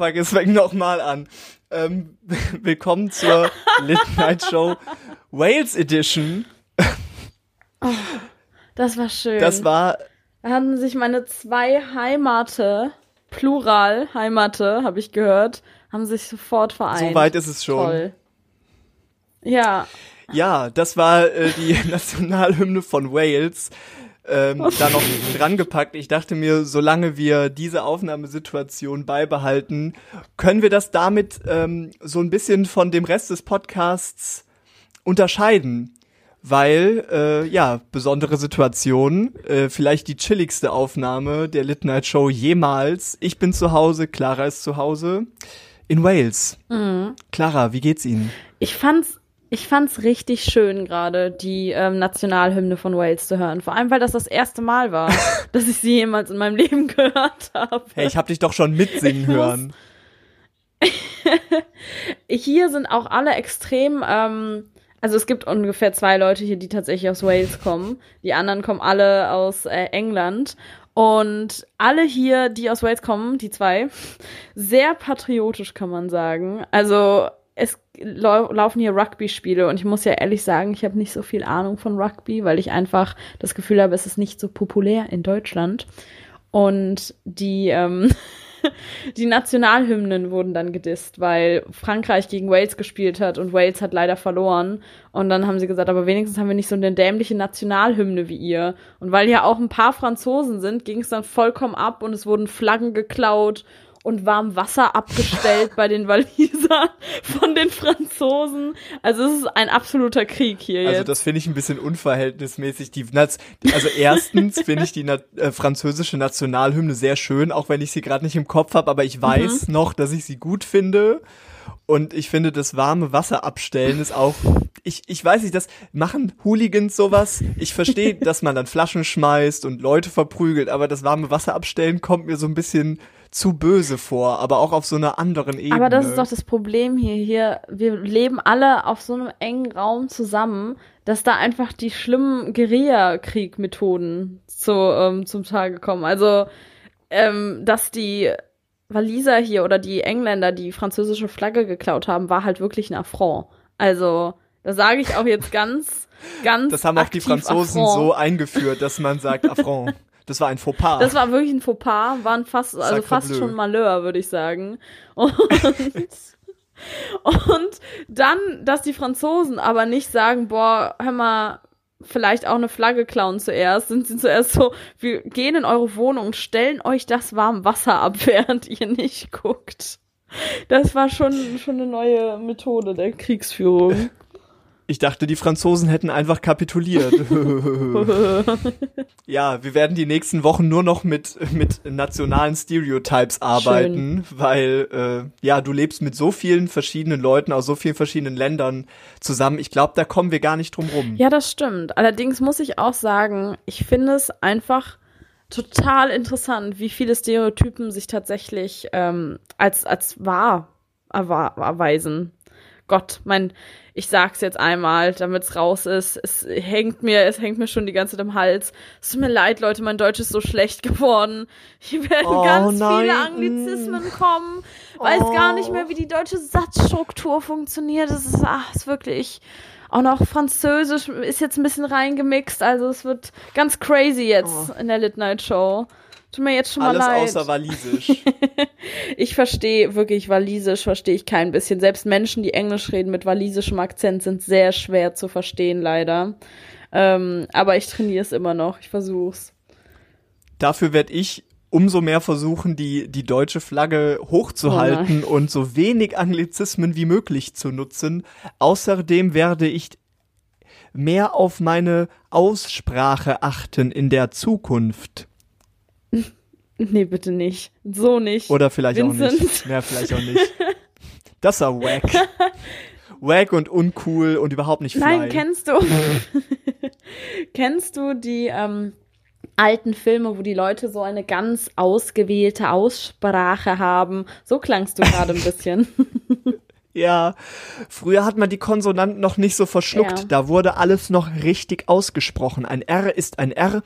fuck, es fängt nochmal an. Ähm, willkommen zur Late Night Show Wales Edition. Das war schön. Das war, Da haben sich meine zwei Heimate, Plural Heimate, habe ich gehört, haben sich sofort vereint. so weit ist es schon. Toll. Ja, Ja, das war äh, die Nationalhymne von Wales. Ähm, da noch dran gepackt. Ich dachte mir, solange wir diese Aufnahmesituation beibehalten, können wir das damit ähm, so ein bisschen von dem Rest des Podcasts unterscheiden. Weil, äh, ja, besondere Situation, äh, vielleicht die chilligste Aufnahme der Lit Night Show jemals. Ich bin zu Hause, Clara ist zu Hause in Wales. Clara, wie geht's Ihnen? ich fand's ich fand's richtig schön gerade, die ähm, Nationalhymne von Wales zu hören. Vor allem, weil das das erste Mal war, dass ich sie jemals in meinem Leben gehört habe. Hey, ich hab dich doch schon mitsingen Ich hören. Hier sind auch alle extrem, ähm, also es gibt ungefähr zwei Leute hier, die tatsächlich aus Wales kommen. Die anderen kommen alle aus äh, England. Und alle hier, die aus Wales kommen, die zwei, sehr patriotisch kann man sagen. Also es lau laufen hier Rugby-Spiele und ich muss ja ehrlich sagen, ich habe nicht so viel Ahnung von Rugby, weil ich einfach das Gefühl habe, es ist nicht so populär in Deutschland. Und die, ähm, die Nationalhymnen wurden dann gedisst, weil Frankreich gegen Wales gespielt hat und Wales hat leider verloren. Und dann haben sie gesagt, aber wenigstens haben wir nicht so eine dämliche Nationalhymne wie ihr. Und weil ja auch ein paar Franzosen sind, ging es dann vollkommen ab und es wurden Flaggen geklaut und warm Wasser abgestellt bei den Walisern von den Franzosen. Also es ist ein absoluter Krieg hier Also jetzt. das finde ich ein bisschen unverhältnismäßig. Die, Naz- also erstens finde ich die Na äh, französische Nationalhymne sehr schön, auch wenn ich sie gerade nicht im Kopf habe, aber ich weiß noch, dass ich sie gut finde. Und ich finde, das warme Wasser abstellen ist auch, ich, ich weiß nicht, das machen Hooligans sowas. Ich verstehe, dass man dann Flaschen schmeißt und Leute verprügelt, aber das warme Wasser abstellen kommt mir so ein bisschen zu böse vor, aber auch auf so einer anderen Ebene. Aber das ist doch das Problem hier. Hier, wir leben alle auf so einem engen Raum zusammen, dass da einfach die schlimmen Guerilla-Krieg-Methoden zu, ähm, zum Tage kommen. Also, ähm, dass die Waliser hier oder die Engländer die französische Flagge geklaut haben, war halt wirklich ein Affront. Also, da sage ich auch jetzt ganz, ganz. Das haben auch die Franzosen Affront. so eingeführt, dass man sagt Affront. Das war ein Fauxpas. Das war wirklich ein Fauxpas, waren fast, also Sacre fast bleu. schon Malheur, würde ich sagen. Und, und dann, dass die Franzosen aber nicht sagen, boah, hör mal, vielleicht auch eine Flagge klauen zuerst, sind sie zuerst so, wir gehen in eure Wohnung und stellen euch das warme Wasser ab, während ihr nicht guckt. Das war schon, schon eine neue Methode der Kriegsführung. Ich dachte, die Franzosen hätten einfach kapituliert. ja, wir werden die nächsten Wochen nur noch mit, mit nationalen Stereotypes arbeiten, weil, äh, ja, du lebst mit so vielen verschiedenen Leuten aus so vielen verschiedenen Ländern zusammen. Ich glaube, da kommen wir gar nicht drum rum. Ja, das stimmt. Allerdings muss ich auch sagen, ich finde es einfach total interessant, wie viele Stereotypen sich tatsächlich ähm, als, als wahr erweisen. Gott, mein, ich sag's jetzt einmal, damit's raus ist. Es hängt mir, es hängt mir schon die ganze Zeit im Hals. Es tut mir leid, Leute, mein Deutsch ist so schlecht geworden. Hier werden Oh, ganz nein. viele Anglizismen kommen. Weiß gar nicht mehr, wie die deutsche Satzstruktur funktioniert. Es ist, ach, ist wirklich. Auch noch Französisch ist jetzt ein bisschen reingemixt, also es wird ganz crazy jetzt in der Lit Night Show. Tut mir jetzt schon mal Alles leid. außer Walisisch. Ich verstehe wirklich Walisisch, verstehe ich kein bisschen. Selbst Menschen, die Englisch reden mit walisischem Akzent, sind sehr schwer zu verstehen, leider. Ähm, aber ich trainiere es immer noch. Ich versuch's. Dafür werde ich umso mehr versuchen, die, die deutsche Flagge hochzuhalten und so wenig Anglizismen wie möglich zu nutzen. Außerdem werde ich mehr auf meine Aussprache achten in der Zukunft. Nee, bitte nicht. So nicht. Oder vielleicht auch Vincent. nicht. Ja, vielleicht auch nicht. Das war wack. wack und uncool und überhaupt nicht fly. Nein, kennst du, kennst du die ähm, alten Filme, wo die Leute so eine ganz ausgewählte Aussprache haben? So klangst du gerade ein bisschen. Ja, früher hat man die Konsonanten noch nicht so verschluckt. Ja. Da wurde alles noch richtig ausgesprochen. Ein R ist ein R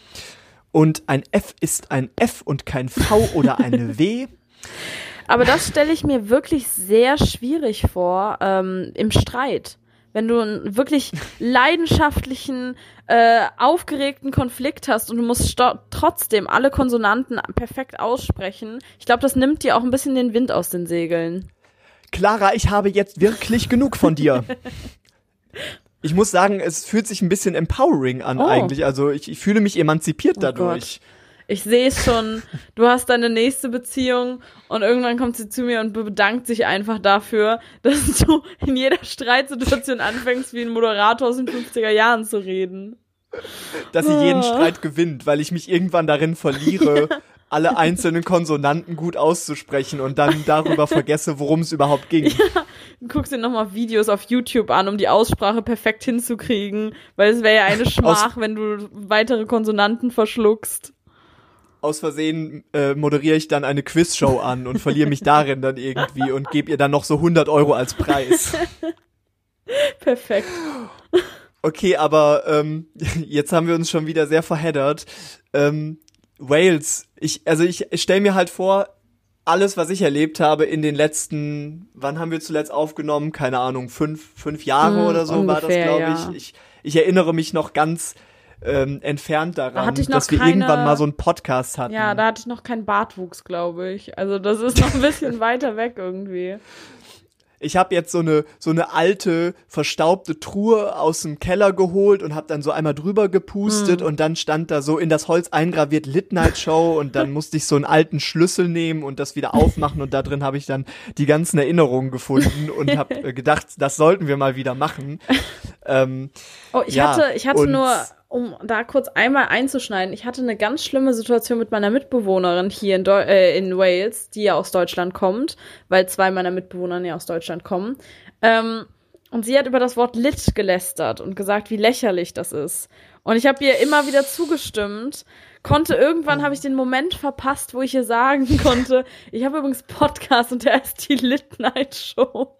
und ein F ist ein F und kein V oder eine W. Aber das stelle ich mir wirklich sehr schwierig vor ähm, im Streit. Wenn du einen wirklich leidenschaftlichen, äh, aufgeregten Konflikt hast und du musst trotzdem alle Konsonanten perfekt aussprechen. Ich glaube, das nimmt dir auch ein bisschen den Wind aus den Segeln. Clara, ich habe jetzt wirklich genug von dir. Ich muss sagen, es fühlt sich ein bisschen empowering an oh. eigentlich. Also ich, ich, fühle mich emanzipiert oh dadurch. Gott. Ich sehe es schon. Du hast deine nächste Beziehung und irgendwann kommt sie zu mir und bedankt sich einfach dafür, dass du in jeder Streitsituation anfängst, wie ein Moderator aus den 50er Jahren zu reden. Dass sie jeden ah. Streit gewinnt, weil ich mich irgendwann darin verliere, ja alle einzelnen Konsonanten gut auszusprechen und dann darüber vergesse, worum es überhaupt ging. Ja, guckst dir nochmal Videos auf YouTube an, um die Aussprache perfekt hinzukriegen, weil es wäre ja eine Schmach, Aus wenn du weitere Konsonanten verschluckst. Aus Versehen äh, moderiere ich dann eine Quizshow an und verliere mich darin dann irgendwie und gebe ihr dann noch so 100 Euro als Preis. Perfekt. Okay, aber ähm, jetzt haben wir uns schon wieder sehr verheddert. Ähm, Wales, ich, also ich stelle mir halt vor, alles, was ich erlebt habe in den letzten, wann haben wir zuletzt aufgenommen? Keine Ahnung, fünf, fünf Jahre hm, oder so ungefähr, war das, glaube ja. ich. ich. Ich erinnere mich noch ganz ähm, entfernt daran, da dass wir keine, irgendwann mal so einen Podcast hatten. Ja, da hatte ich noch keinen Bartwuchs, glaube ich. Also das ist noch ein bisschen weiter weg irgendwie ich habe jetzt so eine so eine alte verstaubte Truhe aus dem Keller geholt und habe dann so einmal drüber gepustet mhm. und dann stand da so in das Holz eingraviert Lit Night Show und dann musste ich so einen alten Schlüssel nehmen und das wieder aufmachen und da drin habe ich dann die ganzen Erinnerungen gefunden und habe äh, gedacht, das sollten wir mal wieder machen. Ähm, oh, ich ja, hatte ich hatte nur um da kurz einmal einzuschneiden, ich hatte eine ganz schlimme Situation mit meiner Mitbewohnerin hier in, Deu äh, in Wales, die ja aus Deutschland kommt, weil zwei meiner Mitbewohner ja aus Deutschland kommen. Ähm, und sie hat über das Wort lit gelästert und gesagt, wie lächerlich das ist. Und ich habe ihr immer wieder zugestimmt. Konnte irgendwann habe ich den Moment verpasst, wo ich ihr sagen konnte, ich habe übrigens Podcast und der ist die Lit Night Show.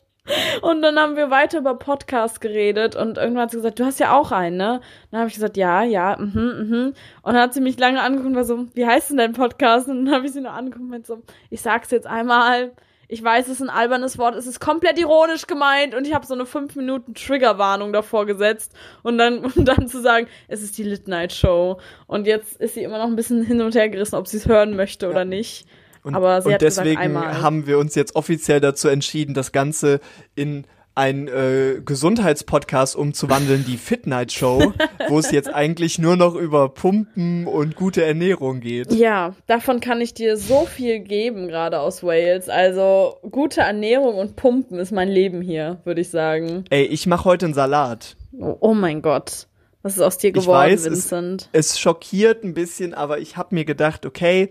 Und dann haben wir weiter über Podcasts geredet und irgendwann hat sie gesagt, du hast ja auch einen, ne? Dann habe ich gesagt, ja, ja, mhm, mhm. Und dann hat sie mich lange angeguckt und war so, wie heißt denn dein Podcast? Und dann habe ich sie nur angeguckt und so, ich sag's jetzt einmal, ich weiß, es ist ein albernes Wort, es ist komplett ironisch gemeint und ich habe so eine 5 Minuten Triggerwarnung davor gesetzt und dann, um dann zu sagen, es ist die Lit Night Show. Und jetzt ist sie immer noch ein bisschen hin und her gerissen, ob sie es hören möchte ja. oder nicht. Und, Aber und deswegen gesagt, haben wir uns jetzt offiziell dazu entschieden, das Ganze in ein äh, Gesundheitspodcast umzuwandeln, die Fit Night Show, wo es jetzt eigentlich nur noch über Pumpen und gute Ernährung geht. Ja, davon kann ich dir so viel geben, gerade aus Wales. Also gute Ernährung und Pumpen ist mein Leben hier, würde ich sagen. Ey, ich mache heute einen Salat. Oh, oh, mein Gott. Was ist aus dir geworden, ich weiß, Vincent? Es, es schockiert ein bisschen, aber ich habe mir gedacht, okay,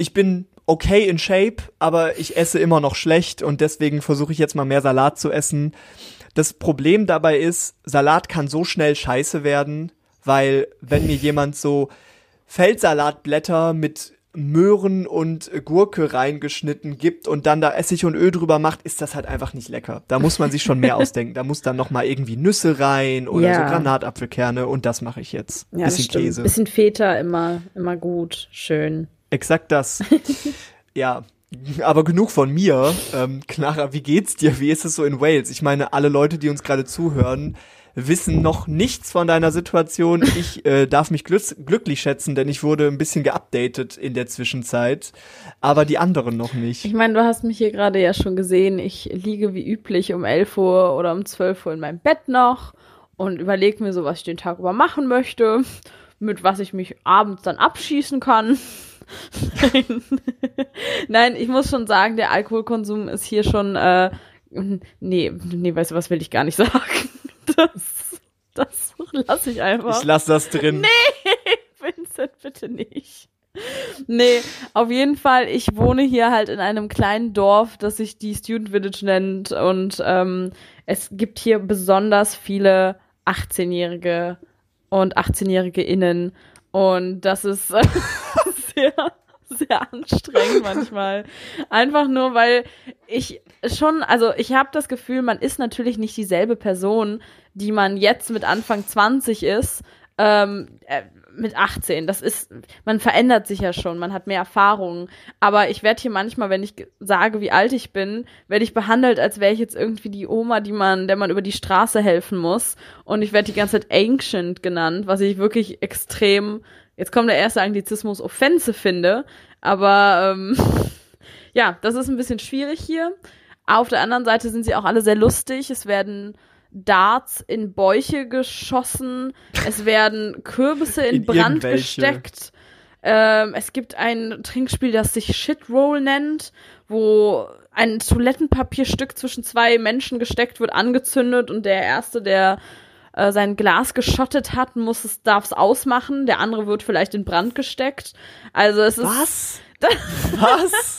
ich bin okay in Shape, aber ich esse immer noch schlecht und deswegen versuche ich jetzt mal mehr Salat zu essen. Das Problem dabei ist, Salat kann so schnell scheiße werden, weil wenn mir jemand so Feldsalatblätter mit Möhren und Gurke reingeschnitten gibt und dann da Essig und Öl drüber macht, ist das halt einfach nicht lecker. Da muss man sich schon mehr ausdenken. Da muss dann noch mal irgendwie Nüsse rein oder ja. so Granatapfelkerne und das mache ich jetzt. Ja, bisschen Käse. Bisschen Feta immer immer gut, schön. Exakt das. ja, aber genug von mir. Ähm, Clara, wie geht's dir? Wie ist es so in Wales? Ich meine, alle Leute, die uns gerade zuhören, wissen noch nichts von deiner Situation. Ich äh, darf mich glück glücklich schätzen, denn ich wurde ein bisschen geupdatet in der Zwischenzeit, aber die anderen noch nicht. Ich meine, du hast mich hier gerade ja schon gesehen. Ich liege wie üblich um 11 Uhr oder um 12 Uhr in meinem Bett noch und überlege mir so, was ich den Tag über machen möchte, mit was ich mich abends dann abschießen kann. Nein. Nein, ich muss schon sagen, der Alkoholkonsum ist hier schon, äh, nee, nee, weißt du, was will ich gar nicht sagen. Das, das lasse ich einfach. Ich lasse das drin. Nee, Vincent, bitte nicht. Nee, auf jeden Fall, ich wohne hier halt in einem kleinen Dorf, das sich die Student Village nennt und ähm, es gibt hier besonders viele 18-Jährige und 18-Jährige innen und das ist sehr, sehr anstrengend manchmal. Einfach nur, weil ich schon, also ich habe das Gefühl, man ist natürlich nicht dieselbe Person, die man jetzt mit Anfang 20 ist. Ähm, äh, mit 18. Das ist, man verändert sich ja schon, man hat mehr Erfahrungen. Aber ich werde hier manchmal, wenn ich sage, wie alt ich bin, werde ich behandelt, als wäre ich jetzt irgendwie die Oma, die man, der man über die Straße helfen muss. Und ich werde die ganze Zeit Ancient genannt, was ich wirklich extrem, jetzt kommt der erste Anglizismus, Offense finde. Aber ähm, ja, das ist ein bisschen schwierig hier. Auf der anderen Seite sind sie auch alle sehr lustig. Es werden Darts in Bäuche geschossen. Es werden Kürbisse in, in Brand gesteckt. Ähm, es gibt ein Trinkspiel, das sich Shitroll nennt, wo ein Toilettenpapierstück zwischen zwei Menschen gesteckt wird, angezündet und der Erste, der äh, sein Glas geschottet hat, muss es, darf es ausmachen. Der andere wird vielleicht in Brand gesteckt. Also es ist. Was? Was?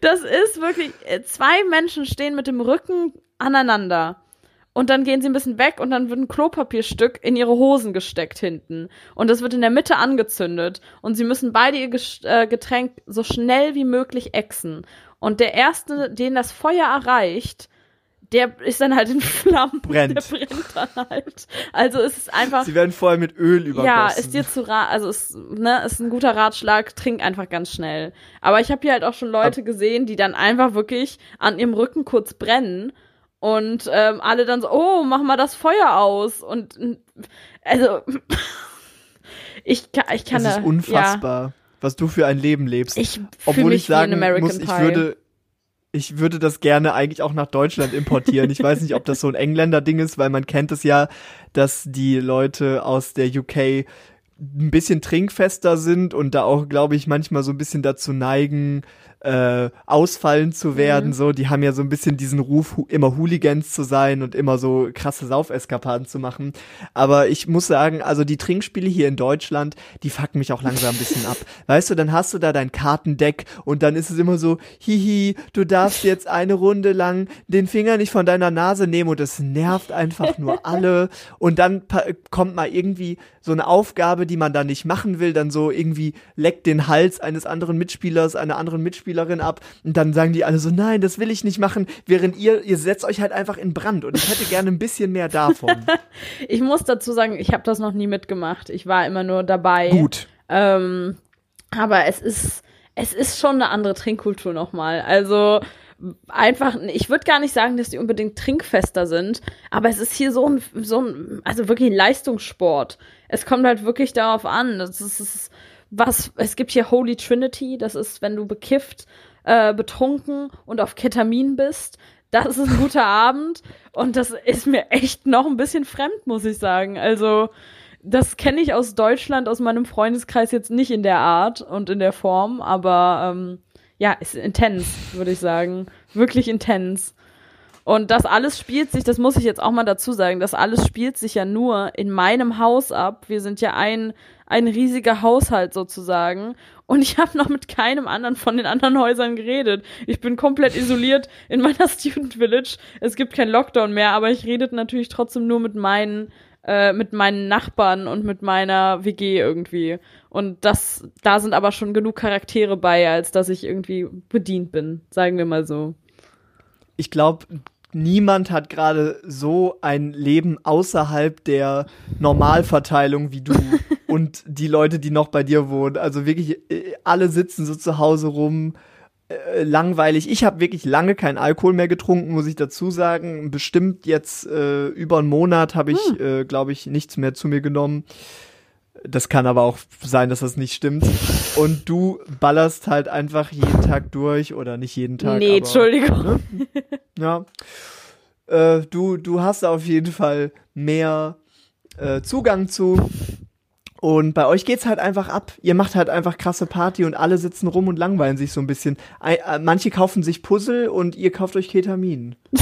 Das ist wirklich, äh, zwei Menschen stehen mit dem Rücken aneinander. Und dann gehen sie ein bisschen weg und dann wird ein Klopapierstück in ihre Hosen gesteckt hinten. Und das wird in der Mitte angezündet. Und sie müssen beide ihr äh, Getränk so schnell wie möglich exen. Und der Erste, den das Feuer erreicht, der ist dann halt in Flammen. Brennt. Der brennt dann halt. Also es ist einfach. Sie werden vorher mit Öl übergossen. Ja, ist dir zu rat, also ist, ne, ist ein guter Ratschlag, trink einfach ganz schnell. Aber ich habe hier halt auch schon Leute Ab gesehen, die dann einfach wirklich an ihrem Rücken kurz brennen und ähm, alle dann so, oh, mach mal das Feuer aus. Und also ich, kann, ich kann das da. ist unfassbar, ja. was du für ein Leben lebst. Ich Obwohl ich sagen muss, ich würde ich würde das gerne eigentlich auch nach Deutschland importieren. Ich weiß nicht, ob das so ein Engländer-Ding ist, weil man kennt es ja, dass die Leute aus der UK ein bisschen trinkfester sind und da auch, glaube ich, manchmal so ein bisschen dazu neigen, äh, ausfallen zu werden. Mhm. So, die haben ja so ein bisschen diesen Ruf, immer Hooligans zu sein und immer so krasse Saufeskapaden zu machen. Aber ich muss sagen, also die Trinkspiele hier in Deutschland, die fucken mich auch langsam ein bisschen ab. Weißt du, dann hast du da dein Kartendeck und dann ist es immer so, hihi, du darfst jetzt eine Runde lang den Finger nicht von deiner Nase nehmen und es nervt einfach nur alle. Und dann kommt mal irgendwie so eine Aufgabe, die man da nicht machen will, dann so irgendwie leckt den Hals eines anderen Mitspielers, einer anderen Mitspielerin ab und dann sagen die alle so, nein, das will ich nicht machen, während ihr, ihr setzt euch halt einfach in Brand und ich hätte gerne ein bisschen mehr davon. ich muss dazu sagen, ich habe das noch nie mitgemacht. Ich war immer nur dabei. Gut. Ähm, aber es ist, es ist schon eine andere Trinkkultur nochmal. Also, einfach, ich würde gar nicht sagen, dass die unbedingt trinkfester sind, aber es ist hier so ein, so ein, also wirklich ein Leistungssport. Es kommt halt wirklich darauf an. Das ist, das ist was, es gibt hier Holy Trinity, das ist, wenn du bekifft, äh, betrunken und auf Ketamin bist. Das ist ein guter Abend und das ist mir echt noch ein bisschen fremd, muss ich sagen. Also, das kenne ich aus Deutschland, aus meinem Freundeskreis jetzt nicht in der Art und in der Form, aber ähm, ja, ist intens, würde ich sagen. Wirklich intens. Und das alles spielt sich, das muss ich jetzt auch mal dazu sagen, das alles spielt sich ja nur in meinem Haus ab. Wir sind ja ein, ein riesiger Haushalt sozusagen. Und ich habe noch mit keinem anderen von den anderen Häusern geredet. Ich bin komplett isoliert in meiner Student Village. Es gibt keinen Lockdown mehr, aber ich rede natürlich trotzdem nur mit meinen äh, mit meinen Nachbarn und mit meiner WG irgendwie. Und das, da sind aber schon genug Charaktere bei, als dass ich irgendwie bedient bin, sagen wir mal so. Ich glaube, niemand hat gerade so ein Leben außerhalb der Normalverteilung wie du und die Leute, die noch bei dir wohnen. Also wirklich, äh, alle sitzen so zu Hause rum, äh, langweilig. Ich habe wirklich lange keinen Alkohol mehr getrunken, muss ich dazu sagen. Bestimmt jetzt äh, über einen Monat habe ich, hm. äh, glaube ich, nichts mehr zu mir genommen. Das kann aber auch sein, dass das nicht stimmt. Und du ballerst halt einfach jeden Tag durch oder nicht jeden Tag. Nee, aber, Entschuldigung. Ne? Ja. Äh, du, du hast auf jeden Fall mehr äh, Zugang zu. Und bei euch geht's halt einfach ab. Ihr macht halt einfach krasse Party und alle sitzen rum und langweilen sich so ein bisschen. Äh, manche kaufen sich Puzzle und ihr kauft euch Ketamin.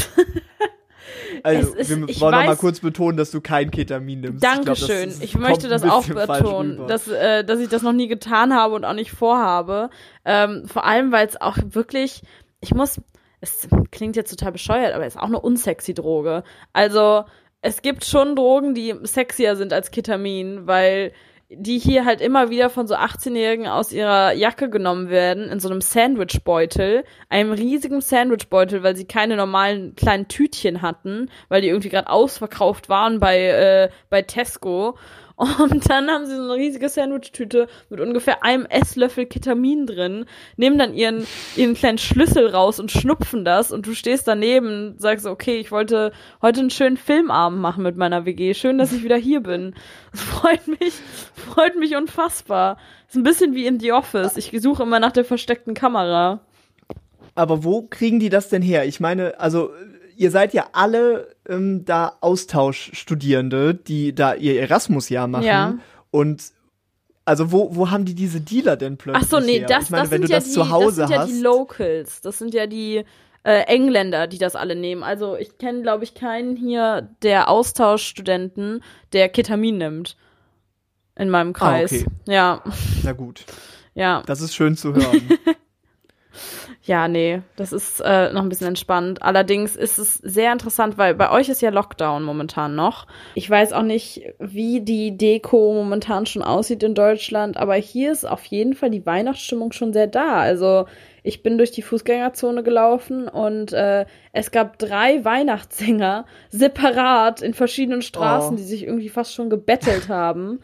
Also, ist, wir wollen noch mal kurz betonen, dass du kein Ketamin nimmst. Dankeschön. Ich, glaub, ich möchte das auch betonen, dass, äh, dass ich das noch nie getan habe und auch nicht vorhabe. Ähm, vor allem, weil es auch wirklich, ich muss, es klingt jetzt total bescheuert, aber es ist auch eine unsexy Droge. Also, es gibt schon Drogen, die sexier sind als Ketamin, weil die hier halt immer wieder von so 18-Jährigen aus ihrer Jacke genommen werden, in so einem Sandwichbeutel, einem riesigen Sandwichbeutel, weil sie keine normalen kleinen Tütchen hatten, weil die irgendwie gerade ausverkauft waren bei, äh, bei Tesco. Und dann haben sie so eine riesige Sandwich-Tüte mit ungefähr einem Esslöffel Ketamin drin, nehmen dann ihren, ihren kleinen Schlüssel raus und schnupfen das und du stehst daneben und sagst, okay, ich wollte heute einen schönen Filmabend machen mit meiner WG. Schön, dass ich wieder hier bin. Das freut mich, freut mich unfassbar. Das ist ein bisschen wie in The Office. Ich suche immer nach der versteckten Kamera. Aber wo kriegen die das denn her? Ich meine, also ihr seid ja alle ähm, da Austauschstudierende, die da ihr Erasmus-Jahr machen. Ja. Und also wo, wo haben die diese Dealer denn plötzlich? Ach so, nee, her? das, ich meine, das wenn sind du ja das die, zu Hause das sind hast, ja die Locals. Das sind ja die äh, Engländer, die das alle nehmen. Also ich kenne, glaube ich, keinen hier der Austauschstudenten, der Ketamin nimmt. In meinem ah, Kreis. Ah, okay. Ja. Na gut. Ja. Das ist schön zu hören. Ja, nee, das ist äh, noch ein bisschen entspannt. Allerdings ist es sehr interessant, weil bei euch ist ja Lockdown momentan noch. Ich weiß auch nicht, wie die Deko momentan schon aussieht in Deutschland, aber hier ist auf jeden Fall die Weihnachtsstimmung schon sehr da. Also ich bin durch die Fußgängerzone gelaufen und äh, es gab drei Weihnachtssänger separat in verschiedenen Straßen, oh. die sich irgendwie fast schon gebettelt haben.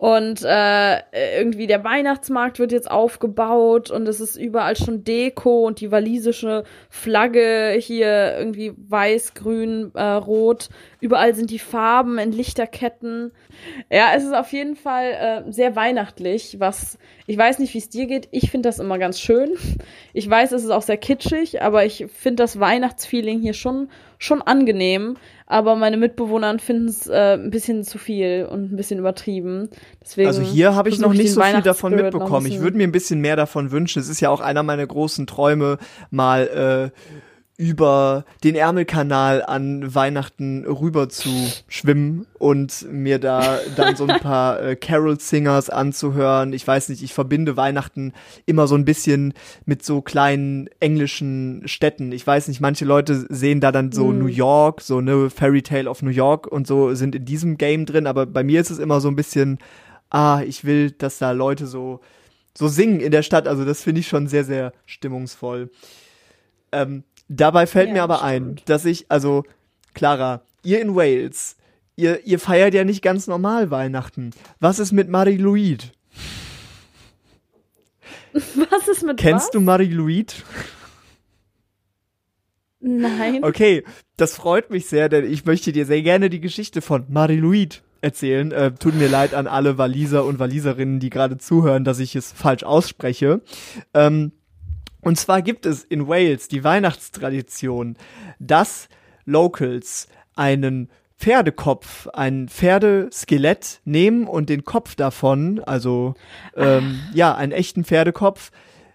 Und äh, irgendwie der Weihnachtsmarkt wird jetzt aufgebaut und es ist überall schon Deko und die walisische Flagge hier irgendwie weiß, grün, äh, rot. Überall sind die Farben in Lichterketten. Ja, es ist auf jeden Fall äh, sehr weihnachtlich, was ich weiß nicht, wie es dir geht. Ich finde das immer ganz schön. Ich weiß, es ist auch sehr kitschig, aber ich finde das Weihnachtsfeeling hier schon schon angenehm, aber meine Mitbewohner finden es äh, ein bisschen zu viel und ein bisschen übertrieben. Deswegen also hier habe ich noch nicht so viel davon mitbekommen. Ich würde mir ein bisschen mehr davon wünschen. Es ist ja auch einer meiner großen Träume, mal äh, über den Ärmelkanal an Weihnachten rüber zu schwimmen und mir da dann so ein paar äh, Carol-Singers anzuhören. Ich weiß nicht, ich verbinde Weihnachten immer so ein bisschen mit so kleinen englischen Städten. Ich weiß nicht, manche Leute sehen da dann so mm. New York, so eine Fairy Tale of New York und so sind in diesem Game drin, aber bei mir ist es immer so ein bisschen, ah, ich will, dass da Leute so so singen in der Stadt. Also das finde ich schon sehr, sehr stimmungsvoll. Ähm, Dabei fällt ja, mir aber ein, dass ich, also, Clara, ihr in Wales, ihr, ihr feiert ja nicht ganz normal Weihnachten. Was ist mit Marie-Louise? Was ist mit Kennst was? du Marie-Louise? Nein. Okay, das freut mich sehr, denn ich möchte dir sehr gerne die Geschichte von Marie-Louise erzählen. Äh, tut mir leid an alle Waliser und Waliserinnen, die gerade zuhören, dass ich es falsch ausspreche. Ähm, und zwar gibt es in Wales die Weihnachtstradition, dass Locals einen Pferdekopf, ein Pferdeskelett nehmen und den Kopf davon, also ähm, ja, einen echten Pferdekopf,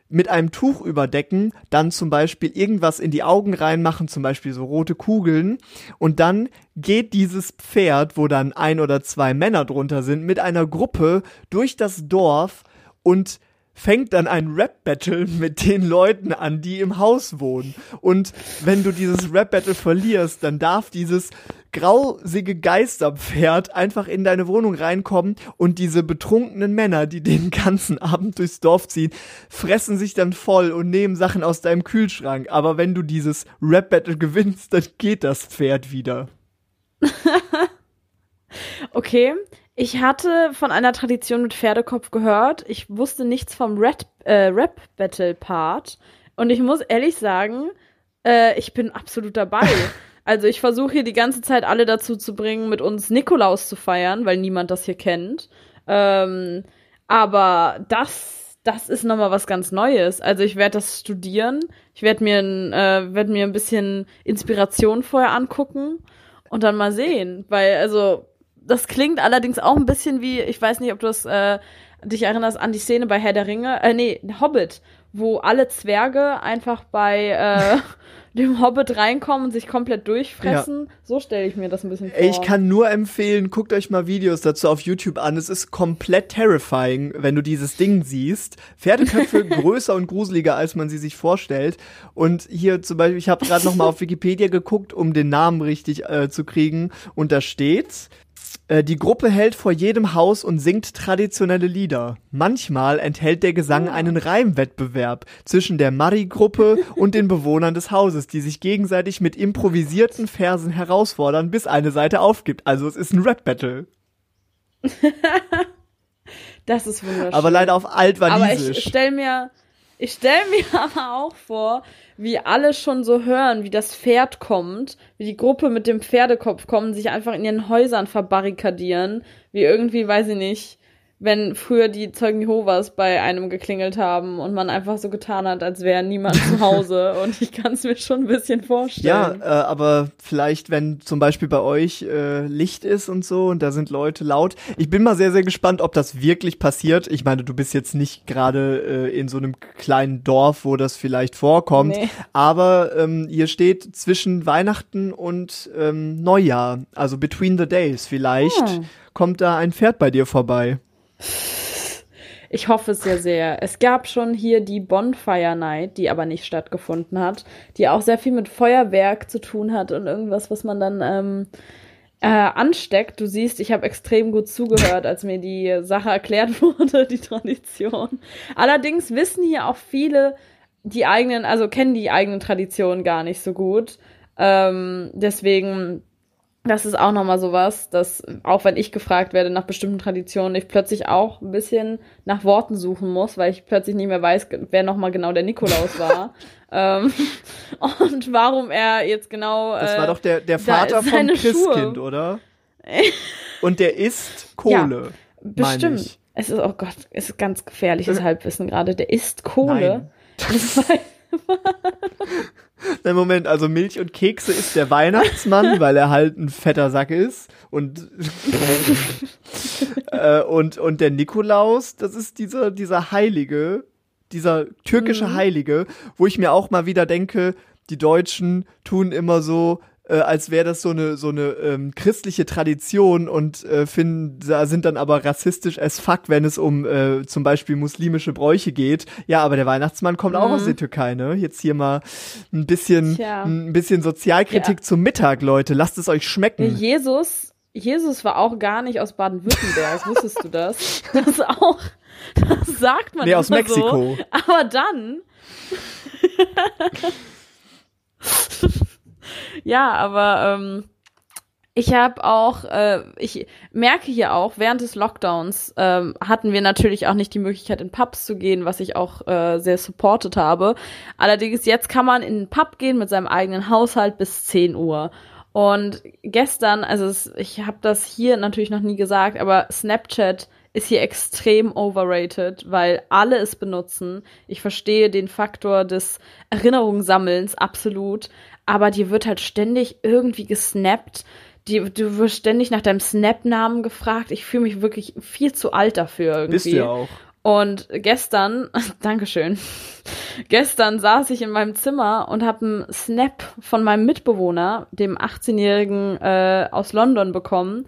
mit einem Tuch überdecken, dann zum Beispiel irgendwas in die Augen reinmachen, zum Beispiel so rote Kugeln, und dann geht dieses Pferd, wo dann ein oder zwei Männer drunter sind, mit einer Gruppe durch das Dorf und fängt dann ein Rap-Battle mit den Leuten an, die im Haus wohnen. Und wenn du dieses Rap-Battle verlierst, dann darf dieses grausige Geisterpferd einfach in deine Wohnung reinkommen und diese betrunkenen Männer, die den ganzen Abend durchs Dorf ziehen, fressen sich dann voll und nehmen Sachen aus deinem Kühlschrank. Aber wenn du dieses Rap-Battle gewinnst, dann geht das Pferd wieder. okay, ich hatte von einer Tradition mit Pferdekopf gehört. Ich wusste nichts vom Red, äh, Rap Battle Part. Und ich muss ehrlich sagen, äh, ich bin absolut dabei. Also ich versuche hier die ganze Zeit alle dazu zu bringen, mit uns Nikolaus zu feiern, weil niemand das hier kennt. Ähm, aber das, das ist nochmal was ganz Neues. Also ich werde das studieren. Ich werde mir, äh, werd mir ein bisschen Inspiration vorher angucken und dann mal sehen. Weil, also, das klingt allerdings auch ein bisschen wie, ich weiß nicht, ob du es, äh, dich erinnerst an die Szene bei Herr der Ringe, äh, nee, Hobbit, wo alle Zwerge einfach bei äh, dem Hobbit reinkommen und sich komplett durchfressen. Ja. So stelle ich mir das ein bisschen vor. Ich kann nur empfehlen, guckt euch mal Videos dazu auf YouTube an. Es ist komplett terrifying, wenn du dieses Ding siehst. Pferdeköpfe größer und gruseliger, als man sie sich vorstellt. Und hier zum Beispiel, ich habe gerade noch mal auf Wikipedia geguckt, um den Namen richtig äh, zu kriegen. Und da steht, die Gruppe hält vor jedem Haus und singt traditionelle Lieder. Manchmal enthält der Gesang ah. einen Reimwettbewerb zwischen der Mari-Gruppe und den Bewohnern des Hauses, die sich gegenseitig mit improvisierten Versen herausfordern, bis eine Seite aufgibt. Also es ist ein Rap-Battle. das ist wunderschön. Aber leider auf altwalisisch. Aber ich stell mir, ich stell mir aber auch vor, wie alle schon so hören, wie das Pferd kommt, wie die Gruppe mit dem Pferdekopf kommen, sich einfach in ihren Häusern verbarrikadieren, wie irgendwie, weiß ich nicht, wenn früher die Zeugen Jehovas bei einem geklingelt haben und man einfach so getan hat, als wäre niemand zu Hause. und ich kann es mir schon ein bisschen vorstellen. Ja, äh, aber vielleicht, wenn zum Beispiel bei euch äh, Licht ist und so und da sind Leute laut. Ich bin mal sehr, sehr gespannt, ob das wirklich passiert. Ich meine, du bist jetzt nicht gerade äh, in so einem kleinen Dorf, wo das vielleicht vorkommt. Nee. Aber ähm, ihr steht zwischen Weihnachten und ähm, Neujahr, also between the days vielleicht. Hm. Kommt da ein Pferd bei dir vorbei? Ich hoffe es ja sehr. Es gab schon hier die Bonfire Night, die aber nicht stattgefunden hat, die auch sehr viel mit Feuerwerk zu tun hat und irgendwas, was man dann ähm, äh, ansteckt. Du siehst, ich habe extrem gut zugehört, als mir die Sache erklärt wurde, die Tradition. Allerdings wissen hier auch viele die eigenen, also kennen die eigenen Traditionen gar nicht so gut. Ähm, deswegen das ist auch nochmal sowas, dass auch wenn ich gefragt werde nach bestimmten Traditionen, ich plötzlich auch ein bisschen nach Worten suchen muss, weil ich plötzlich nicht mehr weiß, wer nochmal genau der Nikolaus war. ähm, und warum er jetzt genau. Das war äh, doch der, der Vater vom Christkind, Schuhe. oder? und der isst Kohle. Ja, bestimmt. Es ist, oh Gott, es ist ganz gefährliches äh. Halbwissen gerade. Der isst Kohle. Nein. Nein, Moment, also Milch und Kekse ist der Weihnachtsmann, weil er halt ein fetter Sack ist. Und, äh, und, und der Nikolaus, das ist dieser, dieser Heilige, dieser türkische mhm. Heilige, wo ich mir auch mal wieder denke, die Deutschen tun immer so, äh, als wäre das so eine so eine ähm, christliche Tradition und äh, finden, da sind dann aber rassistisch as fuck, wenn es um äh, zum Beispiel muslimische Bräuche geht. Ja, aber der Weihnachtsmann kommt mhm. auch aus der Türkei, ne? Jetzt hier mal ein bisschen Tja. ein bisschen Sozialkritik ja. zum Mittag, Leute. Lasst es euch schmecken. Jesus, Jesus war auch gar nicht aus Baden-Württemberg, wusstest du das? Das auch, das sagt man Nee, aus Mexiko. So. Aber dann ja, aber ähm, ich habe auch, äh, ich merke hier auch, während des Lockdowns ähm, hatten wir natürlich auch nicht die Möglichkeit, in Pubs zu gehen, was ich auch äh, sehr supportet habe. Allerdings jetzt kann man in den Pub gehen mit seinem eigenen Haushalt bis 10 Uhr. Und gestern, also es, ich habe das hier natürlich noch nie gesagt, aber Snapchat ist hier extrem overrated, weil alle es benutzen. Ich verstehe den Faktor des Erinnerungssammelns absolut, aber dir wird halt ständig irgendwie gesnappt. Die, du wirst ständig nach deinem Snap-Namen gefragt. Ich fühle mich wirklich viel zu alt dafür irgendwie. Bist du ja auch. Und gestern, Dankeschön, gestern saß ich in meinem Zimmer und habe einen Snap von meinem Mitbewohner, dem 18-Jährigen äh, aus London, bekommen,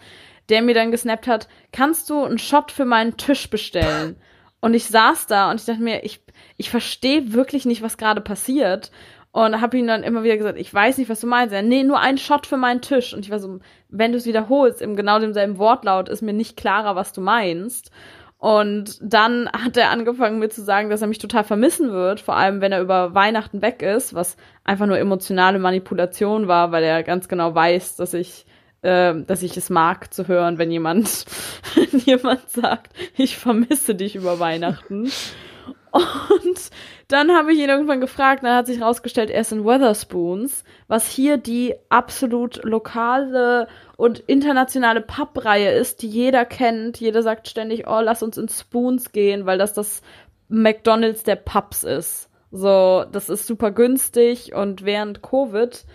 der mir dann gesnappt hat, kannst du einen Shot für meinen Tisch bestellen? Und ich saß da und ich dachte mir, ich, ich verstehe wirklich nicht, was gerade passiert. Und habe ihm dann immer wieder gesagt, ich weiß nicht, was du meinst. Ja, nee, nur ein Shot für meinen Tisch. Und ich war so, wenn du es wiederholst, im genau demselben Wortlaut, ist mir nicht klarer, was du meinst. Und dann hat er angefangen mir zu sagen, dass er mich total vermissen wird, vor allem wenn er über Weihnachten weg ist, was einfach nur emotionale Manipulation war, weil er ganz genau weiß, dass ich, äh, dass ich es mag zu hören, wenn jemand, wenn jemand sagt, ich vermisse dich über Weihnachten. Und dann habe ich ihn irgendwann gefragt, dann hat sich herausgestellt, er ist in Weatherspoons, was hier die absolut lokale und internationale Pub-Reihe ist, die jeder kennt. Jeder sagt ständig, oh, lass uns in Spoons gehen, weil das das McDonald's der Pubs ist. So, das ist super günstig und während Covid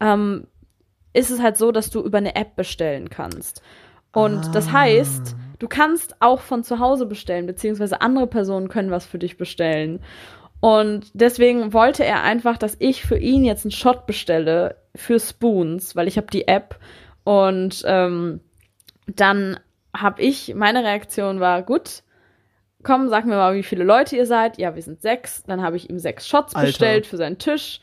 ähm, ist es halt so, dass du über eine App bestellen kannst. Und ah. das heißt, du kannst auch von zu Hause bestellen, beziehungsweise andere Personen können was für dich bestellen. Und deswegen wollte er einfach, dass ich für ihn jetzt einen Shot bestelle für Spoons, weil ich habe die App. Und ähm, dann habe ich, meine Reaktion war, gut, komm, sag mir mal, wie viele Leute ihr seid. Ja, wir sind sechs. Dann habe ich ihm sechs Shots Alter. bestellt für seinen Tisch.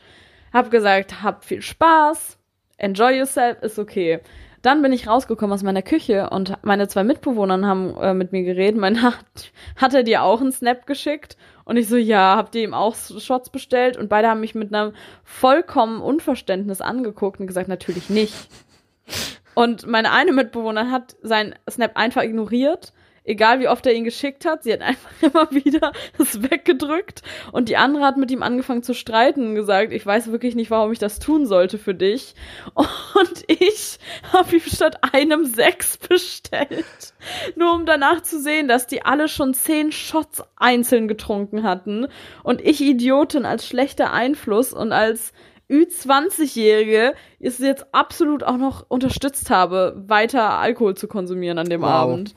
Hab gesagt, habt viel Spaß, enjoy yourself, ist okay. Dann bin ich rausgekommen aus meiner Küche und meine zwei Mitbewohner haben äh, mit mir geredet. Mein hat, hat er dir auch einen Snap geschickt? Und ich so, ja, habt ihr ihm auch Shots bestellt? Und beide haben mich mit einem vollkommen Unverständnis angeguckt und gesagt, natürlich nicht. Und meine eine Mitbewohnerin hat seinen Snap einfach ignoriert egal wie oft er ihn geschickt hat, sie hat einfach immer wieder es weggedrückt und die andere hat mit ihm angefangen zu streiten und gesagt, ich weiß wirklich nicht, warum ich das tun sollte für dich. Und ich habe ihm statt einem sechs bestellt, nur um danach zu sehen, dass die alle schon zehn Shots einzeln getrunken hatten und ich Idiotin als schlechter Einfluss und als Ü20-Jährige es jetzt absolut auch noch unterstützt habe, weiter Alkohol zu konsumieren an dem wow. Abend.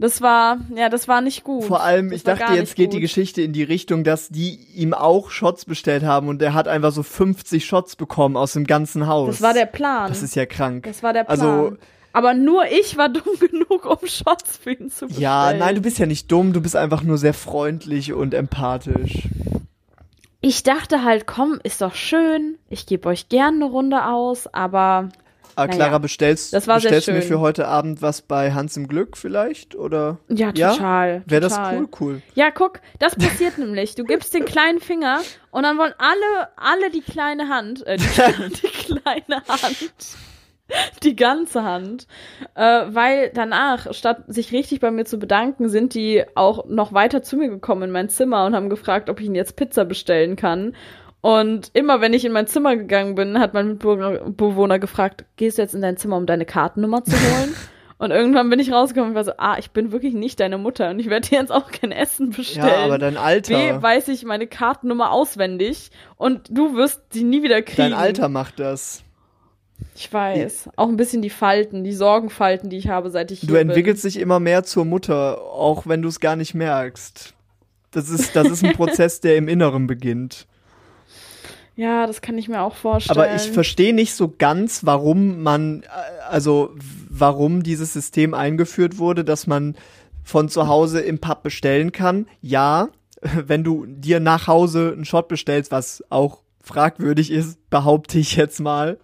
Das war, ja, das war nicht gut. Vor allem, das ich dachte, jetzt geht gut. die Geschichte in die Richtung, dass die ihm auch Shots bestellt haben und er hat einfach so 50 Shots bekommen aus dem ganzen Haus. Das war der Plan. Das ist ja krank. Das war der Plan. Also, aber nur ich war dumm genug, um Shots für ihn zu bestellen. Ja, nein, du bist ja nicht dumm, du bist einfach nur sehr freundlich und empathisch. Ich dachte halt, komm, ist doch schön, ich gebe euch gern eine Runde aus, aber Ah, Clara, naja, bestellst, das war bestellst du mir für heute Abend was bei Hans im Glück vielleicht? Oder? Ja, total. Ja? Wäre das cool? Cool. Ja, guck, das passiert nämlich. Du gibst den kleinen Finger und dann wollen alle, alle die kleine Hand, äh, die, die kleine Hand die ganze Hand, äh, weil danach, statt sich richtig bei mir zu bedanken, sind die auch noch weiter zu mir gekommen in mein Zimmer und haben gefragt, ob ich ihnen jetzt Pizza bestellen kann. Und immer wenn ich in mein Zimmer gegangen bin, hat mein Mitbewohner gefragt, gehst du jetzt in dein Zimmer, um deine Kartennummer zu holen? und irgendwann bin ich rausgekommen und war so, ah, ich bin wirklich nicht deine Mutter und ich werde dir jetzt auch kein Essen bestellen. Ja, aber dein Alter. B, weiß ich meine Kartennummer auswendig und du wirst sie nie wieder kriegen. Dein Alter macht das. Ich weiß. Auch ein bisschen die Falten, die Sorgenfalten, die ich habe, seit ich hier Du entwickelst bin. dich immer mehr zur Mutter, auch wenn du es gar nicht merkst. Das ist, das ist ein Prozess, der im Inneren beginnt. Ja, das kann ich mir auch vorstellen. Aber ich verstehe nicht so ganz, warum man, also warum dieses System eingeführt wurde, dass man von zu Hause im Pub bestellen kann. Ja, wenn du dir nach Hause einen Shot bestellst, was auch fragwürdig ist, behaupte ich jetzt mal.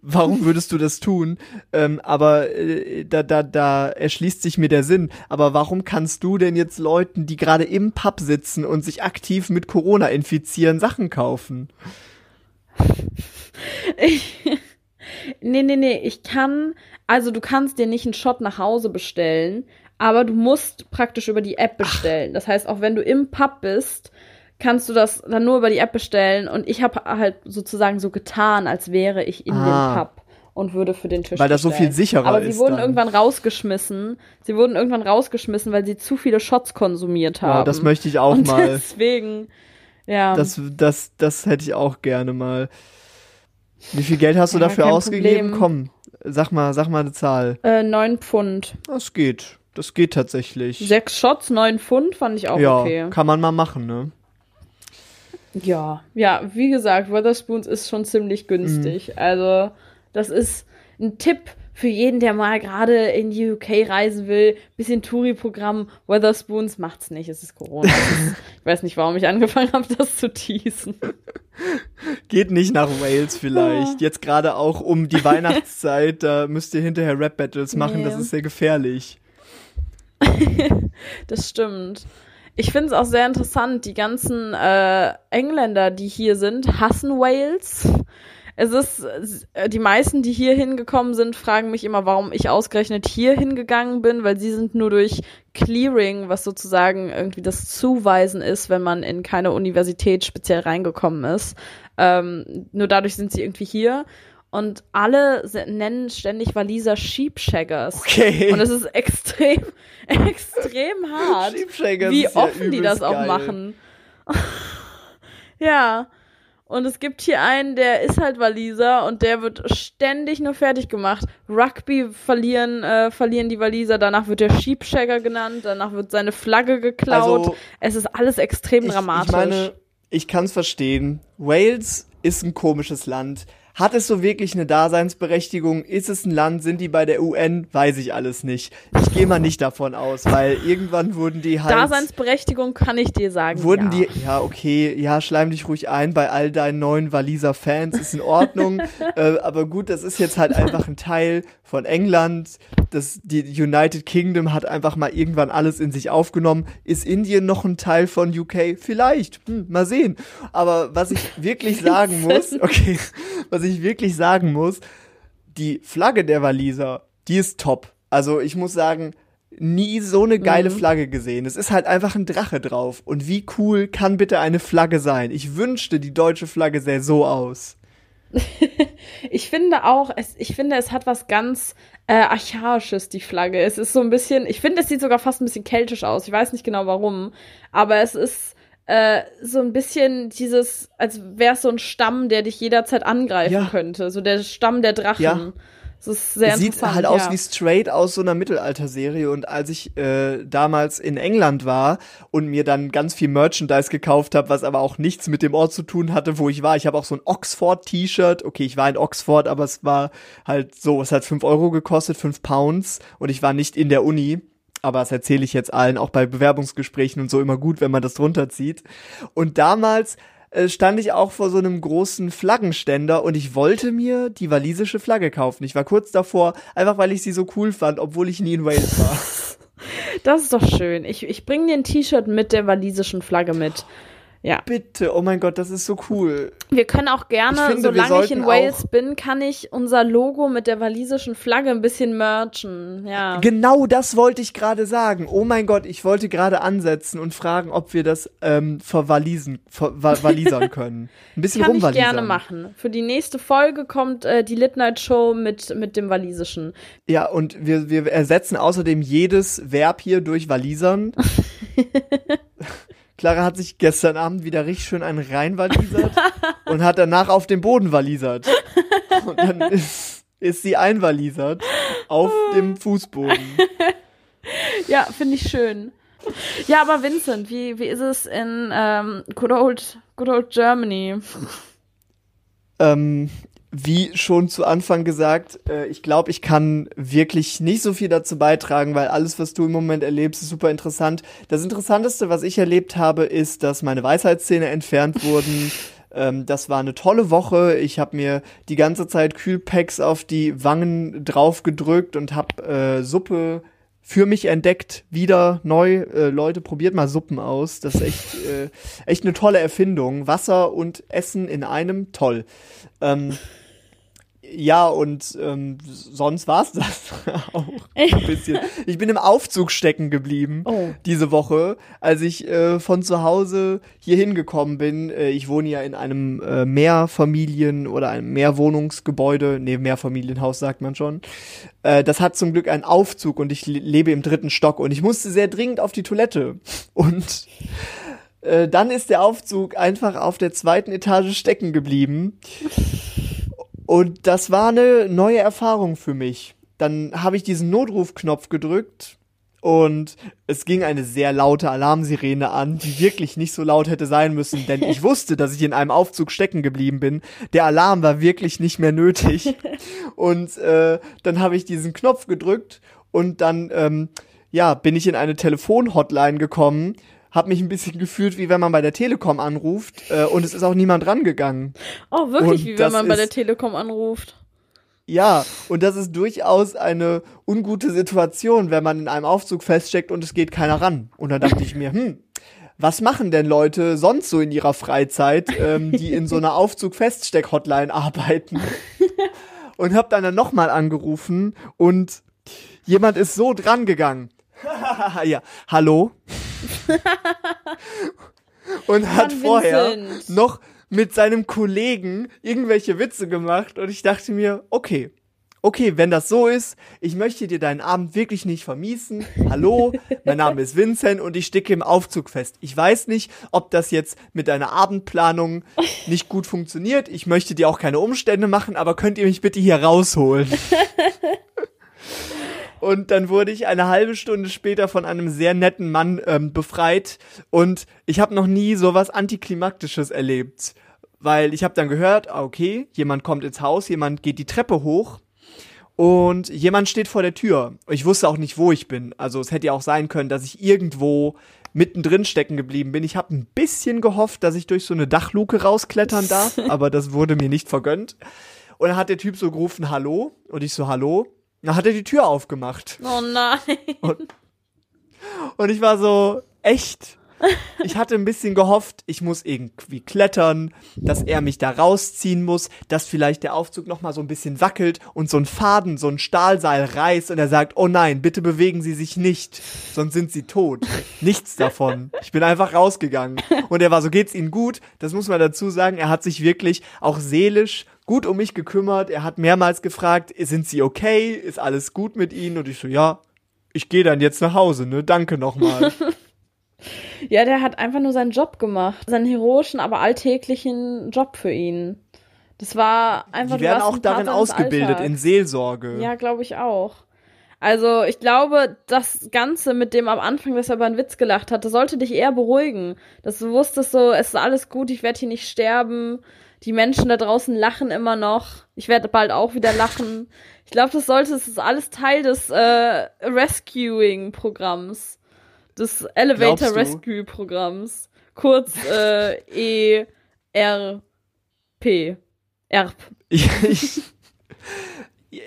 Warum würdest du das tun? Ähm, aber äh, da, da, da erschließt sich mir der Sinn. Aber warum kannst du denn jetzt Leuten, die gerade im Pub sitzen und sich aktiv mit Corona infizieren, Sachen kaufen? Ich, nee, nee, nee, ich kann, also du kannst dir nicht einen Shot nach Hause bestellen, aber du musst praktisch über die App bestellen. Ach. Das heißt, auch wenn du im Pub bist, kannst du das dann nur über die App bestellen und ich habe halt sozusagen so getan, als wäre ich in ah. dem Pub und würde für den Tisch Weil das so viel sicherer ist. Aber sie wurden dann. irgendwann rausgeschmissen. Sie wurden irgendwann rausgeschmissen, weil sie zu viele Shots konsumiert haben. Ja, das möchte ich auch und mal. Deswegen ja. Das, das, das hätte ich auch gerne mal. Wie viel Geld hast du ja, dafür ausgegeben? Problem. Komm, sag mal, sag mal eine Zahl. Äh, neun Pfund. Das geht. Das geht tatsächlich. Sechs Shots, neun Pfund fand ich auch ja, okay. Kann man mal machen, ne? Ja, ja, wie gesagt, Weatherspoons ist schon ziemlich günstig. Mhm. Also, das ist ein Tipp für jeden, der mal gerade in die UK reisen will, bisschen Touri-Programm, Weatherspoons macht's nicht, es ist Corona. ich weiß nicht, warum ich angefangen habe, das zu teasen. Geht nicht nach Wales vielleicht. Jetzt gerade auch um die Weihnachtszeit, da müsst ihr hinterher Rap-Battles machen, nee. das ist sehr gefährlich. das stimmt. Ich finde es auch sehr interessant, die ganzen äh, Engländer, die hier sind, hassen Wales es ist, äh, die meisten, die hier hingekommen sind, fragen mich immer, warum ich ausgerechnet hier hingegangen bin, weil sie sind nur durch Clearing, was sozusagen irgendwie das Zuweisen ist, wenn man in keine Universität speziell reingekommen ist. Ähm, nur dadurch sind sie irgendwie hier. Und alle nennen ständig Waliser Sheepshaggers. Okay. Und es ist extrem, extrem hart, wie offen ja die das auch machen. ja. Und es gibt hier einen, der ist halt Waliser und der wird ständig nur fertig gemacht. Rugby verlieren, äh, verlieren die Waliser, danach wird der Sheepshagger genannt, danach wird seine Flagge geklaut. Also, es ist alles extrem ich, dramatisch. Ich meine, ich kann es verstehen. Wales ist ein komisches Land. Hat es so wirklich eine Daseinsberechtigung? Ist es ein Land? Sind die bei der UN? Weiß ich alles nicht. Ich gehe mal nicht davon aus, weil irgendwann wurden die halt. Daseinsberechtigung kann ich dir sagen. Wurden ja. die, ja, okay, ja, schleim dich ruhig ein bei all deinen neuen Waliser Fans, ist in Ordnung. äh, aber gut, das ist jetzt halt einfach ein Teil von England. Das, die United Kingdom hat einfach mal irgendwann alles in sich aufgenommen. Ist Indien noch ein Teil von UK? Vielleicht. Hm, mal sehen. Aber was ich wirklich sagen muss, okay, was ich wirklich sagen muss, die Flagge der Waliser, die ist top. Also ich muss sagen, nie so eine geile Mhm. Flagge gesehen. Es ist halt einfach ein Drache drauf. Und wie cool kann bitte eine Flagge sein? Ich wünschte, die deutsche Flagge sähe so aus. Ich finde auch, es, ich finde, es hat was ganz äh, Archaisches, die Flagge. Es ist so ein bisschen, ich finde, es sieht sogar fast ein bisschen keltisch aus. Ich weiß nicht genau warum, aber es ist äh, so ein bisschen dieses, als wäre es so ein Stamm, der dich jederzeit angreifen Ja. könnte. So der Stamm der Drachen. Ja. Das ist sehr Sieht halt aus ja. wie straight aus so einer Mittelalterserie. Und als ich äh, damals in England war und mir dann ganz viel Merchandise gekauft habe, was aber auch nichts mit dem Ort zu tun hatte, wo ich war. Ich habe auch so ein Oxford-T-Shirt. Okay, ich war in Oxford, aber es war halt so, es hat fünf Euro gekostet, fünf Pounds. Und ich war nicht in der Uni. Aber das erzähle ich jetzt allen, auch bei Bewerbungsgesprächen und so immer gut, wenn man das drunter zieht. Und damals stand ich auch vor so einem großen Flaggenständer und ich wollte mir die walisische Flagge kaufen. Ich war kurz davor, einfach weil ich sie so cool fand, obwohl ich nie in Wales war. Das ist doch schön. Ich, ich bringe dir ein T-Shirt mit der walisischen Flagge mit. Ja. Bitte, oh mein Gott, das ist so cool. Wir können auch gerne, Ich finde, solange ich in Wales bin, kann ich unser Logo mit der walisischen Flagge ein bisschen merchen. Ja. Genau das wollte ich gerade sagen. Oh mein Gott, ich wollte gerade ansetzen und fragen, ob wir das ähm, verwalisen, verwalisern können. Ein bisschen Kann ich rumwalisern. gerne machen. Für die nächste Folge kommt äh, die Lit Night Show mit, mit dem Walisischen. Ja, und wir, wir ersetzen außerdem jedes Verb hier durch Walisern. Clara hat sich gestern Abend wieder richtig schön einen reinwalisert und hat danach auf den Boden walisert. Und dann ist, ist sie einwalisert auf dem Fußboden. Ja, finde ich schön. Ja, aber Vincent, wie, wie ist es in ähm, good, old, good old Germany? Ähm, wie schon zu Anfang gesagt, äh, ich glaube, ich kann wirklich nicht so viel dazu beitragen, weil alles, was du im Moment erlebst, ist super interessant. Das Interessanteste, was ich erlebt habe, ist, dass meine Weisheitszähne entfernt wurden. Ähm, das war eine tolle Woche. Ich habe mir die ganze Zeit Kühlpacks auf die Wangen drauf gedrückt und habe äh, Suppe für mich entdeckt, wieder neu. Äh, Leute, probiert mal Suppen aus. Das ist echt, äh, echt eine tolle Erfindung. Wasser und Essen in einem, toll. Ähm, ja, und ähm, sonst war's das auch ein bisschen. Ich bin im Aufzug stecken geblieben Oh. diese Woche, als ich äh, von zu Hause hier hingekommen bin. Äh, ich wohne ja in einem äh, Mehrfamilien- oder einem Mehrwohnungsgebäude. Nee, Mehrfamilienhaus sagt man schon. Äh, das hat zum Glück einen Aufzug und ich le- lebe im dritten Stock und ich musste sehr dringend auf die Toilette. Und äh, dann ist der Aufzug einfach auf der zweiten Etage stecken geblieben. Und das war eine neue Erfahrung für mich. Dann habe ich diesen Notrufknopf gedrückt und es ging eine sehr laute Alarmsirene an, die wirklich nicht so laut hätte sein müssen, denn ich wusste, dass ich in einem Aufzug stecken geblieben bin. Der Alarm war wirklich nicht mehr nötig. Und äh, dann habe ich diesen Knopf gedrückt und dann ähm, ja bin ich in eine Telefonhotline gekommen. Hab mich ein bisschen gefühlt, wie wenn man bei der Telekom anruft äh, und es ist auch niemand rangegangen. Oh, wirklich, Und wie wenn man bei der Telekom anruft. Ja, und das ist durchaus eine ungute Situation, wenn man in einem Aufzug feststeckt und es geht keiner ran. Und dann dachte ich mir, hm, was machen denn Leute sonst so in ihrer Freizeit, ähm, die in so einer Aufzug-Feststeck-Hotline arbeiten? Und hab dann, dann nochmal angerufen und jemand ist so dran gegangen. ja, hallo? und hat Mann, vorher Vincent. noch mit seinem Kollegen irgendwelche Witze gemacht und ich dachte mir, okay, okay, wenn das so ist, ich möchte dir deinen Abend wirklich nicht vermiesen. Hallo, mein Name ist Vincent und ich stecke im Aufzug fest. Ich weiß nicht, ob das jetzt mit deiner Abendplanung nicht gut funktioniert. Ich möchte dir auch keine Umstände machen, aber könnt ihr mich bitte hier rausholen? Und dann wurde ich eine halbe Stunde später von einem sehr netten Mann ähm, befreit. Und ich habe noch nie sowas Antiklimaktisches erlebt. Weil ich habe dann gehört, ah, okay, jemand kommt ins Haus, jemand geht die Treppe hoch und jemand steht vor der Tür. Ich wusste auch nicht, wo ich bin. Also es hätte ja auch sein können, dass ich irgendwo mittendrin stecken geblieben bin. Ich habe ein bisschen gehofft, dass ich durch so eine Dachluke rausklettern darf, aber das wurde mir nicht vergönnt. Und dann hat der Typ so gerufen, hallo. Und ich so, hallo. Dann hat er die Tür aufgemacht. Oh nein. Und ich war so, echt? Ich hatte ein bisschen gehofft, ich muss irgendwie klettern, dass er mich da rausziehen muss, dass vielleicht der Aufzug noch mal so ein bisschen wackelt und so ein Faden, so ein Stahlseil reißt und er sagt, oh nein, bitte bewegen Sie sich nicht, sonst sind Sie tot. Nichts davon. Ich bin einfach rausgegangen. Und er war so, geht's Ihnen gut? Das muss man dazu sagen. Er hat sich wirklich auch seelisch gut um mich gekümmert. Er hat mehrmals gefragt, sind Sie okay? Ist alles gut mit Ihnen? Und ich so, ja, ich gehe dann jetzt nach Hause, ne? Danke nochmal. ja, der hat einfach nur seinen Job gemacht. Seinen heroischen, aber alltäglichen Job für ihn. Das war einfach. Die werden auch darin ausgebildet, in Seelsorge. Ja, glaube ich auch. Also, ich glaube, das Ganze mit dem am Anfang, dass er über einen Witz gelacht hat, das sollte dich eher beruhigen. Dass du wusstest so, es ist alles gut, ich werde hier nicht sterben. Die Menschen da draußen lachen immer noch. Ich werde bald auch wieder lachen. Ich glaube, das sollte, das ist alles Teil des äh, Rescuing-Programms. Des Elevator Rescue-Programms. Kurz äh, ERP. ERP. Ich, ich,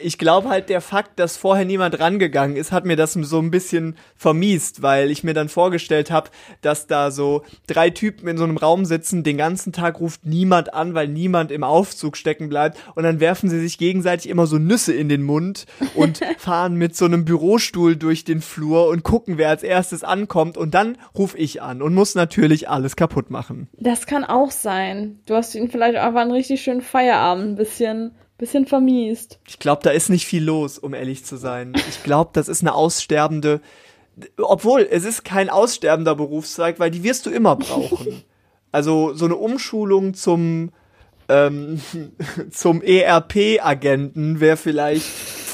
ich glaube halt, der Fakt, dass vorher niemand rangegangen ist, hat mir das so ein bisschen vermiest, weil ich mir dann vorgestellt habe, dass da so drei Typen in so einem Raum sitzen, den ganzen Tag ruft niemand an, weil niemand im Aufzug stecken bleibt und dann werfen sie sich gegenseitig immer so Nüsse in den Mund und fahren mit so einem Bürostuhl durch den Flur und gucken, wer als erstes ankommt und dann rufe ich an und muss natürlich alles kaputt machen. Das kann auch sein. Du hast ihn vielleicht einfach einen richtig schönen Feierabend ein bisschen bisschen vermiest. Ich glaube, da ist nicht viel los, um ehrlich zu sein. Ich glaube, das ist eine aussterbende, obwohl es ist kein aussterbender Berufszweig, weil die wirst du immer brauchen. Also so eine Umschulung zum ähm, zum ERP-Agenten wäre vielleicht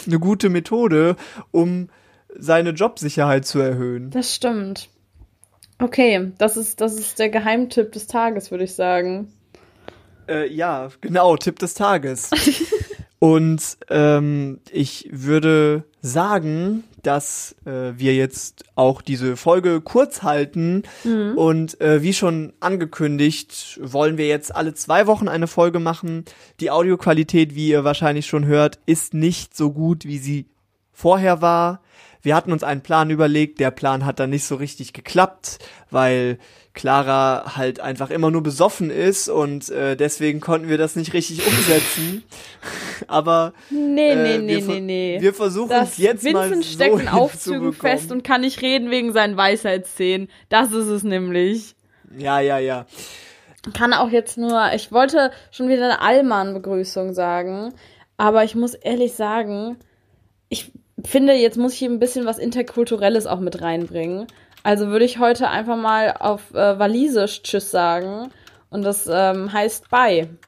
eine gute Methode, um seine Jobsicherheit zu erhöhen. Das stimmt. Okay, das ist, das ist der Geheimtipp des Tages, würde ich sagen. Äh, ja, genau, Tipp des Tages. Und ähm, ich würde sagen, dass äh, wir jetzt auch diese Folge kurz halten. Mhm. Und äh, wie schon angekündigt, wollen wir jetzt alle zwei Wochen eine Folge machen. Die Audioqualität, wie ihr wahrscheinlich schon hört, ist nicht so gut, wie sie vorher war. Wir hatten uns einen Plan überlegt, der Plan hat dann nicht so richtig geklappt, weil Clara halt einfach immer nur besoffen ist und äh, deswegen konnten wir das nicht richtig umsetzen. Aber nee, äh, nee, nee, nee, nee. Wir versuchen es jetzt Vincent mal Vincent so steckt in Aufzügen fest und kann nicht reden wegen seinen Weisheitszähnen. Das ist es nämlich. Ja, ja, ja. Kann auch jetzt nur, ich wollte schon wieder eine Allmann-Begrüßung sagen, aber ich muss ehrlich sagen, ich finde, jetzt muss ich ein bisschen was Interkulturelles auch mit reinbringen. Also würde ich heute einfach mal auf äh, Walisisch Tschüss sagen. Und das ähm, heißt Bye.